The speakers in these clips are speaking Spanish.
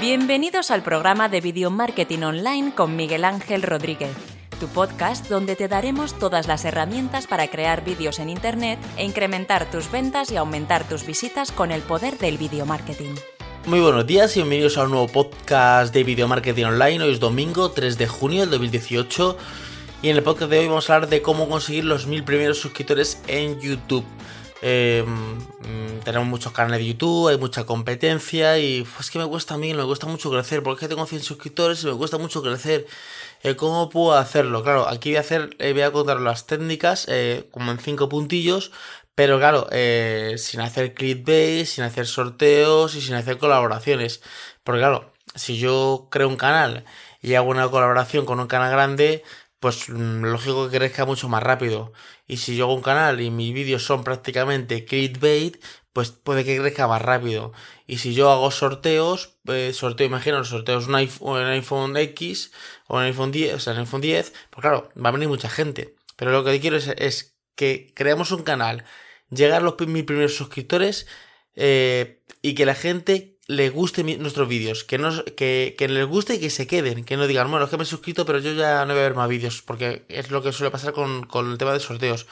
Bienvenidos al programa de Video Marketing Online con Miguel Ángel Rodríguez, tu podcast donde te daremos todas las herramientas para crear vídeos en Internet e incrementar tus ventas y aumentar tus visitas con el poder del video marketing. Muy buenos días y bienvenidos a un nuevo podcast de Video Marketing Online. Hoy es domingo 3 de junio del 2018 y en el podcast de hoy vamos a hablar de cómo conseguir los mil primeros suscriptores en YouTube. Eh, tenemos muchos canales de YouTube, hay mucha competencia y pues, es que me cuesta a mí, me cuesta mucho crecer, porque tengo 100 suscriptores y me cuesta mucho crecer. Eh, ¿Cómo puedo hacerlo? Claro, aquí voy a hacer, eh, voy a contar las técnicas como en 5 puntillos, pero claro, sin hacer clickbait, sin hacer sorteos y sin hacer colaboraciones. Porque claro, si yo creo un canal y hago una colaboración con un canal grande, pues mm, lógico que crezca mucho más rápido. Y si yo hago un canal y mis vídeos son prácticamente clickbait, pues puede que crezca más rápido. Y si yo hago sorteos, pues sorteo, imaginaos, sorteos un iPhone, X o un iPhone 10, o sea, un iPhone 10, pues claro, va a venir mucha gente. Pero lo que quiero es, que creemos un canal, llegar a los mis primeros suscriptores eh, y que la gente les guste nuestros vídeos, que, que, que, les guste y que se queden, que no digan, bueno, es que me he suscrito, pero yo ya no voy a ver más vídeos, porque es lo que suele pasar con, con, el tema de sorteos,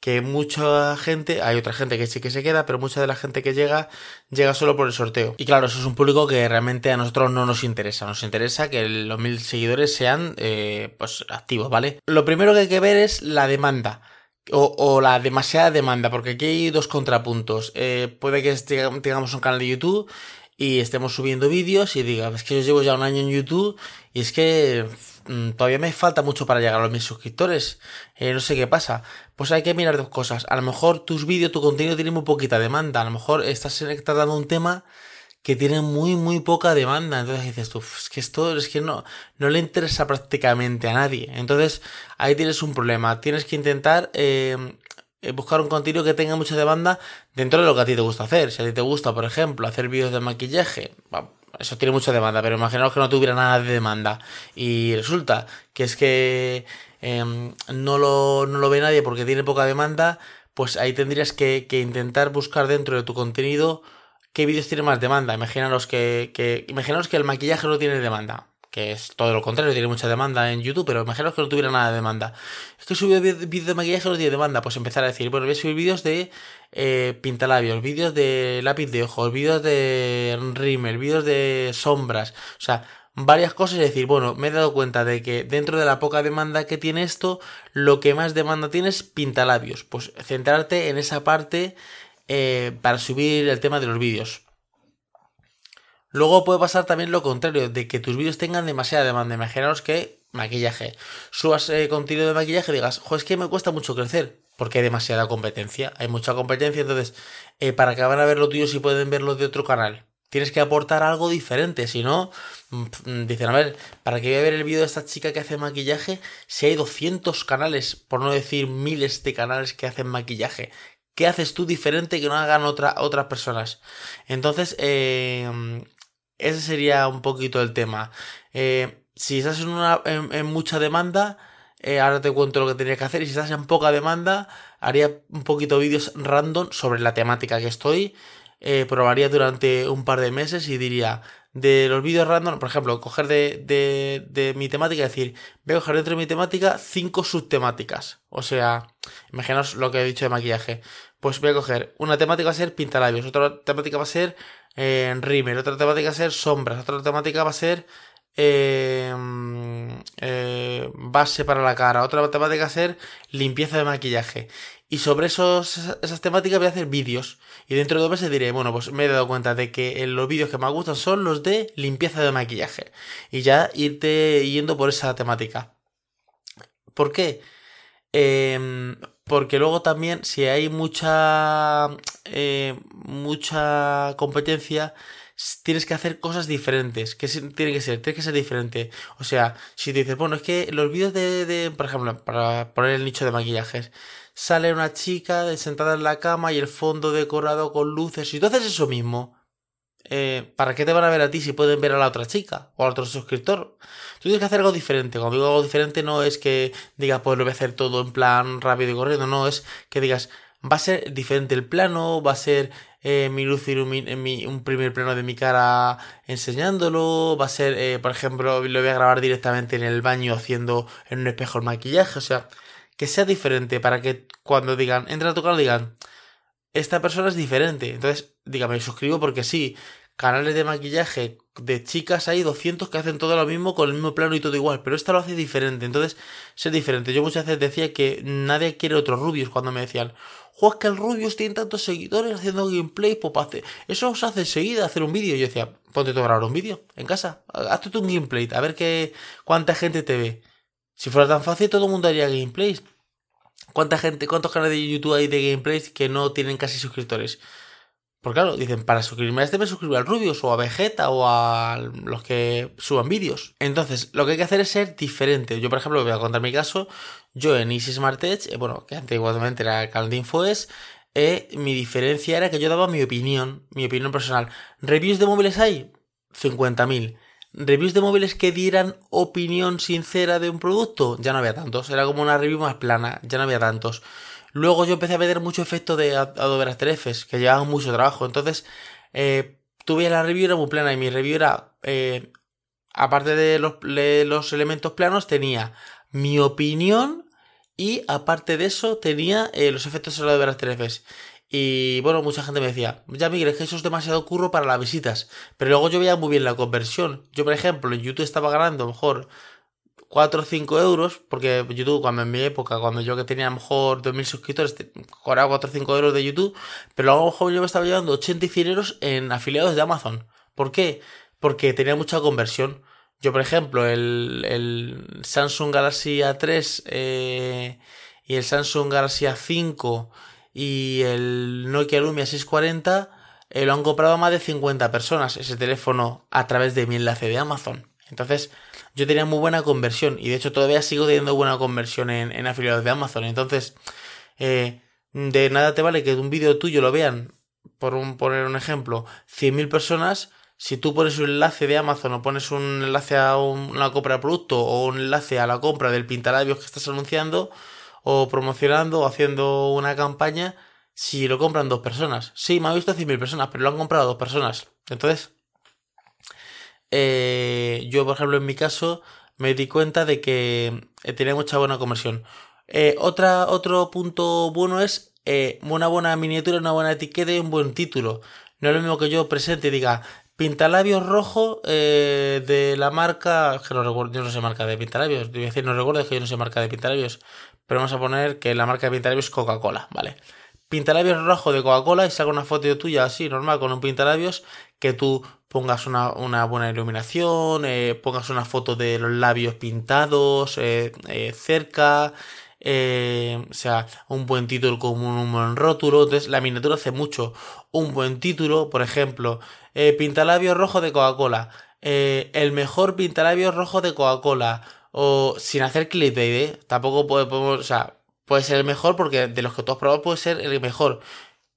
que mucha gente, hay otra gente que sí que se queda, pero mucha de la gente que llega, llega solo por el sorteo. Y claro, eso es un público que realmente a nosotros no nos interesa, nos interesa que los mil seguidores sean, eh, pues, activos, ¿vale? Lo primero que hay que ver es la demanda. O, o, la demasiada demanda, porque aquí hay dos contrapuntos. Eh, puede que tengamos un canal de YouTube y estemos subiendo vídeos y diga, es que yo llevo ya un año en YouTube y es que mm, todavía me falta mucho para llegar a los mil suscriptores. Eh, no sé qué pasa. Pues hay que mirar dos cosas. A lo mejor tus vídeos, tu contenido tiene muy poquita demanda. A lo mejor estás tratando un tema que tiene muy, muy poca demanda. Entonces dices tú, es que esto es que no, no le interesa prácticamente a nadie. Entonces ahí tienes un problema. Tienes que intentar eh, buscar un contenido que tenga mucha demanda dentro de lo que a ti te gusta hacer. Si a ti te gusta, por ejemplo, hacer vídeos de maquillaje, eso tiene mucha demanda, pero imaginaos que no tuviera nada de demanda y resulta que es que em, no, lo, no lo ve nadie porque tiene poca demanda, pues ahí tendrías que, intentar buscar dentro de tu contenido qué vídeos tienen más demanda. Imaginaros que, que, imaginaos que el maquillaje no tiene demanda es todo lo contrario, tiene mucha demanda en YouTube, pero imaginaos que no tuviera nada de demanda. Es que subir vídeos de maquillaje no tiene demanda, pues empezar a decir, bueno, voy a subir vídeos de eh, pintalabios, vídeos de lápiz de ojos, vídeos de rímel, vídeos de sombras, o sea, varias cosas y decir, bueno, me he dado cuenta de que dentro de la poca demanda que tiene esto, lo que más demanda tiene es pintalabios, pues centrarte en esa parte eh, para subir el tema de los vídeos. Luego puede pasar también lo contrario, de que tus vídeos tengan demasiada demanda. Imaginaos que maquillaje. Subas eh, contenido de maquillaje y digas, jo, es que me cuesta mucho crecer. Porque hay demasiada competencia. Hay mucha competencia, entonces, eh, ¿para que van a ver lo tuyo si pueden verlo de otro canal? Tienes que aportar algo diferente, si no, mm, dicen, a ver, ¿para que voy a ver el vídeo de esta chica que hace maquillaje? Si hay 200 canales, por no decir miles de canales que hacen maquillaje. ¿Qué haces tú diferente que no hagan otra, otras personas? Entonces, eh, ese sería un poquito el tema. Eh, si estás en, una, en, mucha demanda, eh, ahora te cuento lo que tendría que hacer. Y si estás en poca demanda, haría un poquito vídeos random sobre la temática que estoy. Eh, probaría durante un par de meses y diría, de los vídeos random, por ejemplo, coger de, de, de mi temática y decir, voy a coger dentro de mi temática cinco subtemáticas. O sea, imaginaos lo que he dicho de maquillaje. Pues voy a coger, una temática va a ser pintalabios, otra temática va a ser en Rimmer, otra temática va a ser sombras, otra temática va a ser em, eh, base para la cara, otra temática va a ser limpieza de maquillaje. Y sobre esas temáticas voy a hacer vídeos. Y dentro de dos meses diré, bueno, pues me he dado cuenta de que los vídeos que me gustan son los de limpieza de maquillaje. Y ya irte yendo por esa temática. ¿Por qué? Eh, porque luego también, si hay mucha, eh, mucha competencia, tienes que hacer cosas diferentes. ¿Qué tiene que ser? Tiene que ser diferente. O sea, si te dices, bueno, es que los vídeos de, de, por ejemplo, para poner el nicho de maquillajes, sale una chica sentada en la cama y el fondo decorado con luces. Y tú haces eso mismo, eh, ¿para qué te van a ver a ti si pueden ver a la otra chica o al otro suscriptor? Tú tienes que hacer algo diferente. Cuando digo algo diferente no es que digas, pues lo voy a hacer todo en plan rápido y corriendo, no, es que digas, va a ser diferente el plano, va a ser eh, mi luz mi, un primer plano de mi cara enseñándolo, va a ser, eh, por ejemplo, lo voy a grabar directamente en el baño haciendo en un espejo el maquillaje, o sea, que sea diferente para que cuando digan, entra a tu canal digan, esta persona es diferente, entonces, dígame, suscribo porque sí, canales de maquillaje de chicas hay 200 que hacen todo lo mismo con el mismo plano y todo igual, pero esta lo hace diferente, entonces ser diferente. Yo muchas veces decía que nadie quiere otros rubios cuando me decían, jo, que el Rubius tiene tantos seguidores haciendo gameplay, pues eso os hace enseguida hacer un vídeo. Yo decía, ponte tú a grabar un vídeo en casa, hazte tú un gameplay, a ver qué, cuánta gente te ve. Si fuera tan fácil, todo el mundo haría gameplays. ¿Cuánta gente, cuántos canales de YouTube hay de gameplays que no tienen casi suscriptores? Porque claro, dicen, para suscribirme a este me suscribo al Rubius o a Vegeta o a los que suban vídeos. Entonces, lo que hay que hacer es ser diferente. Yo, por ejemplo, voy a contar mi caso. Yo en Easy Smart Edge, eh, bueno, que antiguamente era el canal de Infoes, eh, mi diferencia era que yo daba mi opinión, mi opinión personal. ¿Reviews de móviles hay? 50.000. ¿Reviews de móviles que dieran opinión sincera de un producto? Ya no había tantos. Era como una review más plana, ya no había tantos. Luego yo empecé a ver mucho efecto de Adobe After Effects, que llevaban mucho trabajo. Entonces, eh, tuve la review era muy plana y mi review era, eh, aparte de los, los, elementos planos, tenía mi opinión y aparte de eso tenía eh, los efectos de Adobe After Effects. Y bueno, mucha gente me decía, ya Miguel, es que eso es demasiado curro para las visitas. Pero luego yo veía muy bien la conversión. Yo, por ejemplo, en YouTube estaba ganando mejor 4 o 5 euros, porque YouTube, cuando en mi época, cuando yo que tenía a lo mejor 2.000 suscriptores, cobraba 4 o 5 euros de YouTube, pero a lo mejor yo me estaba llevando 80 y 100 euros en afiliados de Amazon. ¿Por qué? Porque tenía mucha conversión. Yo, por ejemplo, el, el Samsung Galaxy A3 eh, y el Samsung Galaxy A5 y el Nokia Lumia 640 eh, lo han comprado más de 50 personas ese teléfono a través de mi enlace de Amazon. Entonces, yo tenía muy buena conversión y de hecho todavía sigo teniendo buena conversión en, afiliados de Amazon. Entonces, eh, de nada te vale que un vídeo tuyo lo vean, por un, poner un ejemplo, 100.000 personas. Si tú pones un enlace de Amazon o pones un enlace a una compra de producto o un enlace a la compra del pintalabios que estás anunciando o promocionando o haciendo una campaña, si lo compran dos personas. Sí, me ha visto 100.000 personas, pero lo han comprado dos personas. Entonces, eh, yo, por ejemplo, en mi caso, me di cuenta de que eh, tenía mucha buena conversión. Eh, otra, otro punto bueno es una buena miniatura, una buena etiqueta y un buen título. No es lo mismo que yo presente y diga pintalabios rojo de la marca. Que no recuerdo, yo no sé marca de pintalabios. Decir, no recuerdo que yo no sé marca de pintalabios. Pero vamos a poner que la marca de pintalabios es Coca-Cola, ¿vale? Pintalabios rojo de Coca-Cola y saca una foto tuya así, normal, con un pintalabios que tú pongas una, buena iluminación, eh, pongas una foto de los labios pintados eh, eh, cerca, o sea, un buen título como un, buen rótulo. Entonces, la miniatura hace mucho. Un buen título, por ejemplo, pintalabios rojo de Coca-Cola. el mejor pintalabios rojo de Coca-Cola. O sin hacer clickbait, Tampoco podemos, o sea, puede ser el mejor porque de los que tú has probado puede ser el mejor.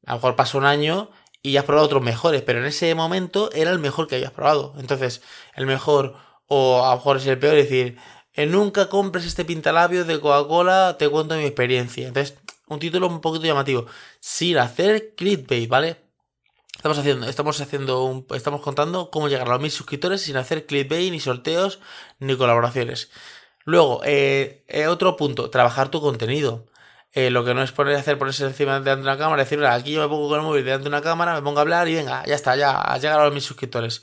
A lo mejor pasa un año y has probado otros mejores, pero en ese momento era el mejor que hayas probado. Entonces, el mejor, o a lo mejor es el peor, es decir, eh, nunca compres este pintalabio de Coca-Cola, te cuento mi experiencia. Entonces, un título un poquito llamativo, sin hacer clickbait, ¿vale? Estamos haciendo, estamos haciendo un, estamos contando cómo llegar a los mil suscriptores sin hacer clickbait, ni sorteos, ni colaboraciones. Luego, eh, eh, otro punto, trabajar tu contenido. Eh, lo que no es poner hacer ponerse encima de una cámara, decir, aquí yo me pongo con el móvil delante de una cámara, me pongo a hablar y venga, ya está, ya ha llegado a mis suscriptores.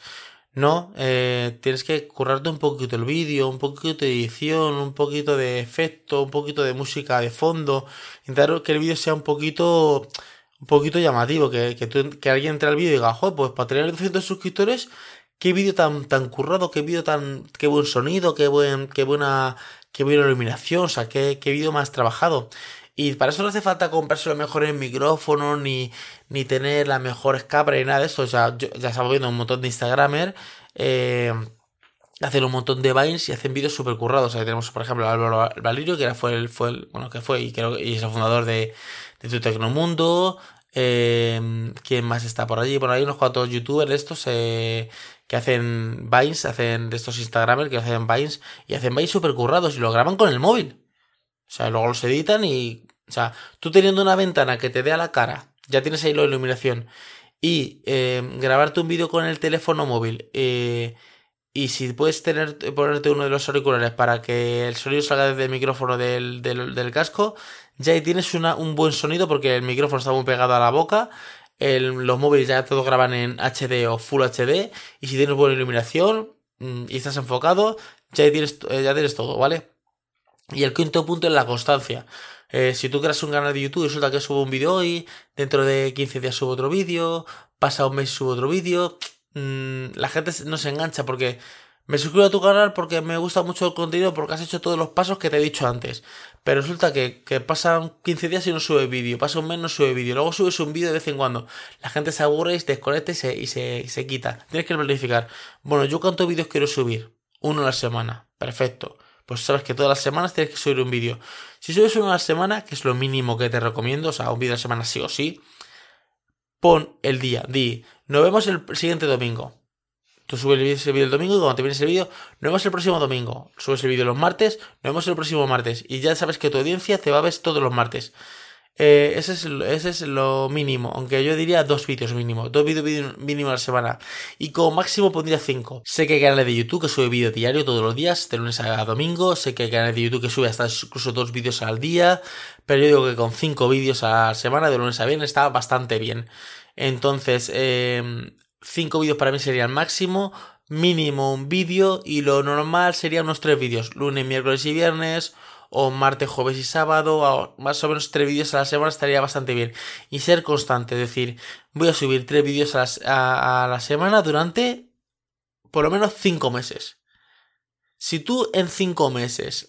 No, eh, tienes que currarte un poquito el vídeo, un poquito de edición, un poquito de efecto, un poquito de música de fondo, intentar que el vídeo sea un poquito, un poquito llamativo, que, que, alguien entre al vídeo y diga, joder, pues para tener 200 suscriptores, qué vídeo tan, tan currado, qué vídeo tan, qué buen sonido, qué buen, qué buena, qué buena iluminación, o sea, qué, qué vídeo más trabajado. Y para eso no hace falta comprarse los mejores micrófonos, ni, ni tener las mejores cámaras, ni nada de eso. O sea, ya estamos viendo un montón de Instagramers. Eh, hacen un montón de Vines y hacen vídeos súper currados. Ahí tenemos, por ejemplo, a Álvaro Valirio, que era, fue el, fue el, bueno, que fue y creo y es el fundador de, de Tu Tecnomundo. Eh, ¿Quién más está por allí? Bueno, hay unos cuantos youtubers estos eh, que hacen Vines, hacen de estos Instagramers que hacen Vines y hacen Vines súper currados y lo graban con el móvil. O sea, luego los editan y o sea, tú teniendo una ventana que te dé a la cara, ya tienes ahí la iluminación, y eh, grabarte un vídeo con el teléfono móvil. Eh, y si puedes tener, ponerte uno de los auriculares para que el sonido salga desde el micrófono del, del, casco, ya ahí tienes una, un buen sonido porque el micrófono está muy pegado a la boca. los móviles ya todos graban en HD o Full HD. Y si tienes buena iluminación mm, y estás enfocado, ya tienes, ya tienes todo, ¿vale? Y el quinto punto es la constancia. Eh, si tú creas un canal de YouTube y resulta que subo un vídeo hoy, dentro de 15 días subo otro vídeo, pasa un mes subo otro vídeo, mmm, la gente no se engancha porque me suscribo a tu canal porque me gusta mucho el contenido porque has hecho todos los pasos que te he dicho antes. Pero resulta que, pasan 15 días y no sube vídeo, pasa un mes no sube vídeo, luego subes un vídeo de vez en cuando. La gente se aburre y se desconecta y se, y se, y se quita. Tienes que planificar. Bueno, ¿yo cuántos vídeos quiero subir? Uno a la semana. Perfecto pues sabes que todas las semanas tienes que subir un vídeo. Si subes uno a la semana, que es lo mínimo que te recomiendo, o sea, un vídeo a la semana sí o sí, pon el día, di, nos vemos el siguiente domingo. Tú subes el vídeo el domingo y cuando te vienes el vídeo, nos vemos el próximo domingo. Subes el vídeo los martes, nos vemos el próximo martes. Y ya sabes que tu audiencia te va a ver todos los martes. Eh, ese, es, ese es lo mínimo, aunque yo diría dos vídeos mínimo, dos vídeos mínimo a la semana. Y como máximo pondría cinco. Sé que hay canales de YouTube que sube vídeo diario todos los días, de lunes a domingo. Sé que hay canales de YouTube que sube hasta incluso dos vídeos al día. Pero yo digo que con cinco vídeos a la semana, de lunes a viernes, está bastante bien. Entonces, eh, cinco vídeos para mí sería el máximo. Mínimo un vídeo y lo normal sería unos tres vídeos. Lunes, miércoles y viernes o martes, jueves y sábado, más o menos tres vídeos a la semana estaría bastante bien. Y ser constante, es decir, voy a subir tres vídeos a, la semana durante por lo menos cinco meses. Si tú en cinco meses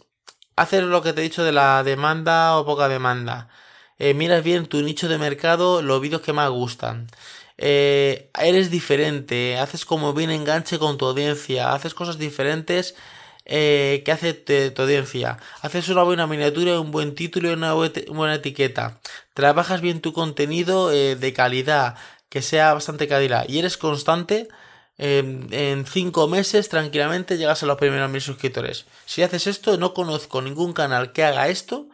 haces lo que te he dicho de la demanda o poca demanda, eh, miras bien tu nicho de mercado, los vídeos que más gustan, eh, eres diferente, haces como bien enganche con tu audiencia, haces cosas diferentes eh, que hace tu audiencia. Haces una buena miniatura, un buen título y una buena etiqueta. Trabajas bien tu contenido eh, de calidad, que sea bastante calidad. Y eres constante. Em, en 5 meses tranquilamente llegas a los primeros mil suscriptores. Si haces esto, no conozco ningún canal que haga esto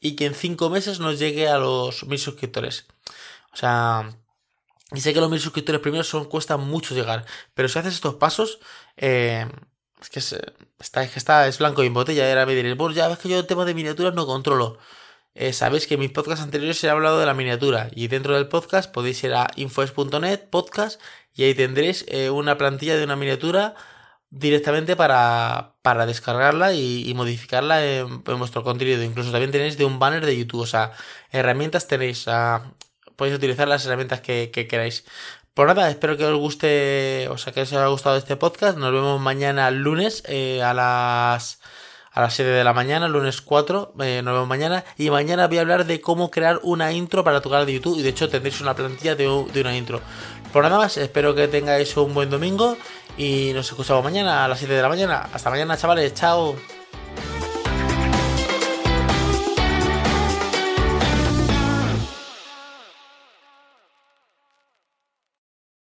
y que en 5 meses nos llegue a los mil suscriptores. O sea, y sé que los mil suscriptores primeros son, cuesta mucho llegar, pero si haces estos pasos, eh, es que es, está, es que está, es blanco y en botella. Ahora me diréis, bueno, ya ves que yo el tema de miniaturas no controlo. Eh, sabéis que en mis podcasts anteriores he hablado de la miniatura. Y dentro del podcast podéis ir a infoes.net, podcast, y ahí tendréis eh, una plantilla de una miniatura directamente para, para descargarla y, modificarla en, vuestro contenido. Incluso también tenéis de un banner de YouTube. O sea, herramientas tenéis. podéis utilizar las herramientas que, que queráis. Pues nada, espero que os guste, o sea, que os haya gustado este podcast. Nos vemos mañana lunes eh, a las a las 7 de la mañana, lunes 4, eh, nos vemos mañana. Y mañana voy a hablar de cómo crear una intro para tu canal de YouTube. Y de hecho tendréis una plantilla de, de una intro. Por pues nada más, espero que tengáis un buen domingo. Y nos escuchamos mañana a las 7 de la mañana. Hasta mañana, chavales. Chao.